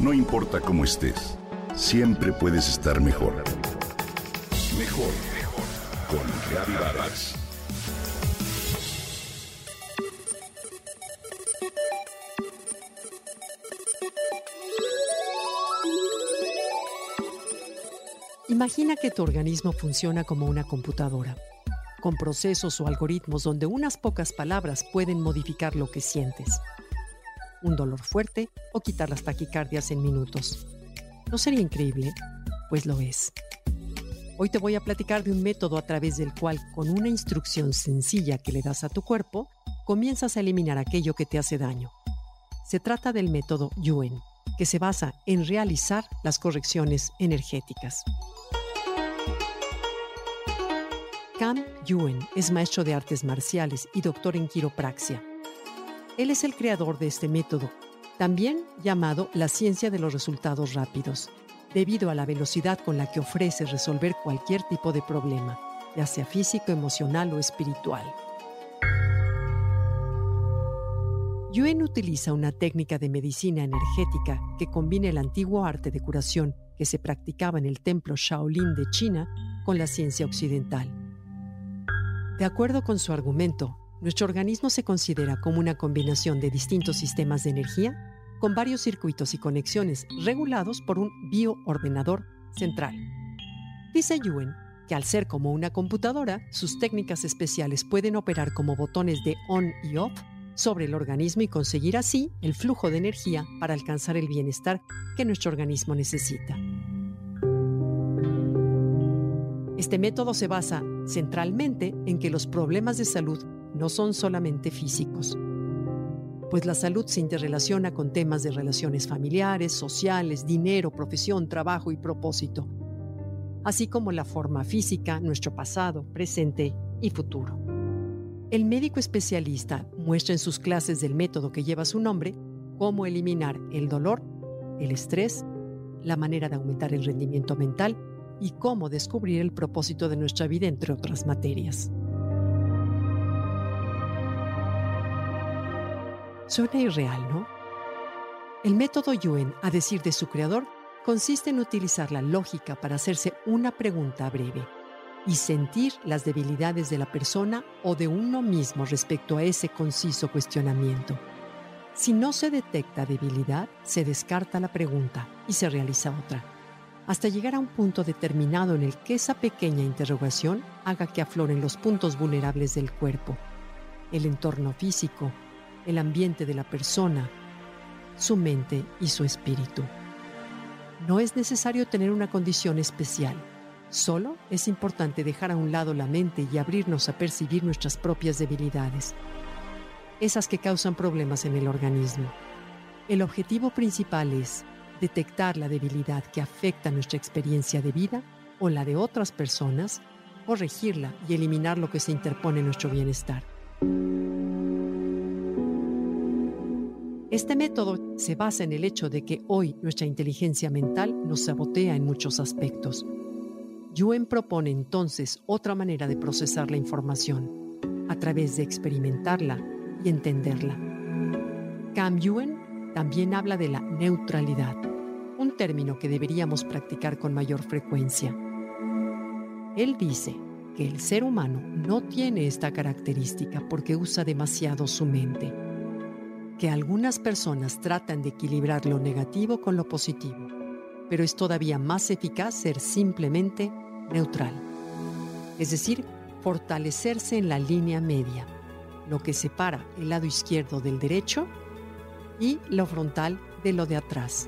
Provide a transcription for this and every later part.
No importa cómo estés, siempre puedes estar mejor. Mejor, mejor. Con Reavivadas. Imagina que tu organismo funciona como una computadora, con procesos o algoritmos donde unas pocas palabras pueden modificar lo que sientes. Un dolor fuerte o quitar las taquicardias en minutos. ¿No sería increíble? Pues lo es. Hoy te voy a platicar de un método a través del cual, con una instrucción sencilla que le das a tu cuerpo, comienzas a eliminar aquello que te hace daño. Se trata del método Yuen, que se basa en realizar las correcciones energéticas. Cam Yuen es maestro de artes marciales y doctor en quiropraxia. Él es el creador de este método, también llamado la ciencia de los resultados rápidos, debido a la velocidad con la que ofrece resolver cualquier tipo de problema, ya sea físico, emocional o espiritual. Yuen utiliza una técnica de medicina energética que combina el antiguo arte de curación que se practicaba en el templo Shaolin de China con la ciencia occidental. De acuerdo con su argumento, nuestro organismo se considera como una combinación de distintos sistemas de energía con varios circuitos y conexiones regulados por un bioordenador central. Dice Yuen que al ser como una computadora, sus técnicas especiales pueden operar como botones de on y off sobre el organismo y conseguir así el flujo de energía para alcanzar el bienestar que nuestro organismo necesita. Este método se basa centralmente en que los problemas de salud no son solamente físicos, pues la salud se interrelaciona con temas de relaciones familiares, sociales, dinero, profesión, trabajo y propósito, así como la forma física, nuestro pasado, presente y futuro. El médico especialista muestra en sus clases del método que lleva su nombre cómo eliminar el dolor, el estrés, la manera de aumentar el rendimiento mental y cómo descubrir el propósito de nuestra vida, entre otras materias. Suena irreal, ¿no? El método Yuen, a decir de su creador, consiste en utilizar la lógica para hacerse una pregunta breve y sentir las debilidades de la persona o de uno mismo respecto a ese conciso cuestionamiento. Si no se detecta debilidad, se descarta la pregunta y se realiza otra hasta llegar a un punto determinado en el que esa pequeña interrogación haga que afloren los puntos vulnerables del cuerpo, el entorno físico, el ambiente de la persona, su mente y su espíritu. No es necesario tener una condición especial, solo es importante dejar a un lado la mente y abrirnos a percibir nuestras propias debilidades, esas que causan problemas en el organismo. El objetivo principal es detectar la debilidad que afecta nuestra experiencia de vida o la de otras personas, corregirla y eliminar lo que se interpone en nuestro bienestar. Este método se basa en el hecho de que hoy nuestra inteligencia mental nos sabotea en muchos aspectos. Yuen propone entonces otra manera de procesar la información, a través de experimentarla y entenderla. Cam Yuen también habla de la neutralidad un término que deberíamos practicar con mayor frecuencia. Él dice que el ser humano no tiene esta característica porque usa demasiado su mente, que algunas personas tratan de equilibrar lo negativo con lo positivo, pero es todavía más eficaz ser simplemente neutral, es decir, fortalecerse en la línea media, lo que separa el lado izquierdo del derecho y lo frontal de lo de atrás.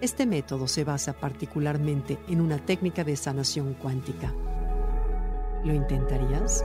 Este método se basa particularmente en una técnica de sanación cuántica. ¿Lo intentarías?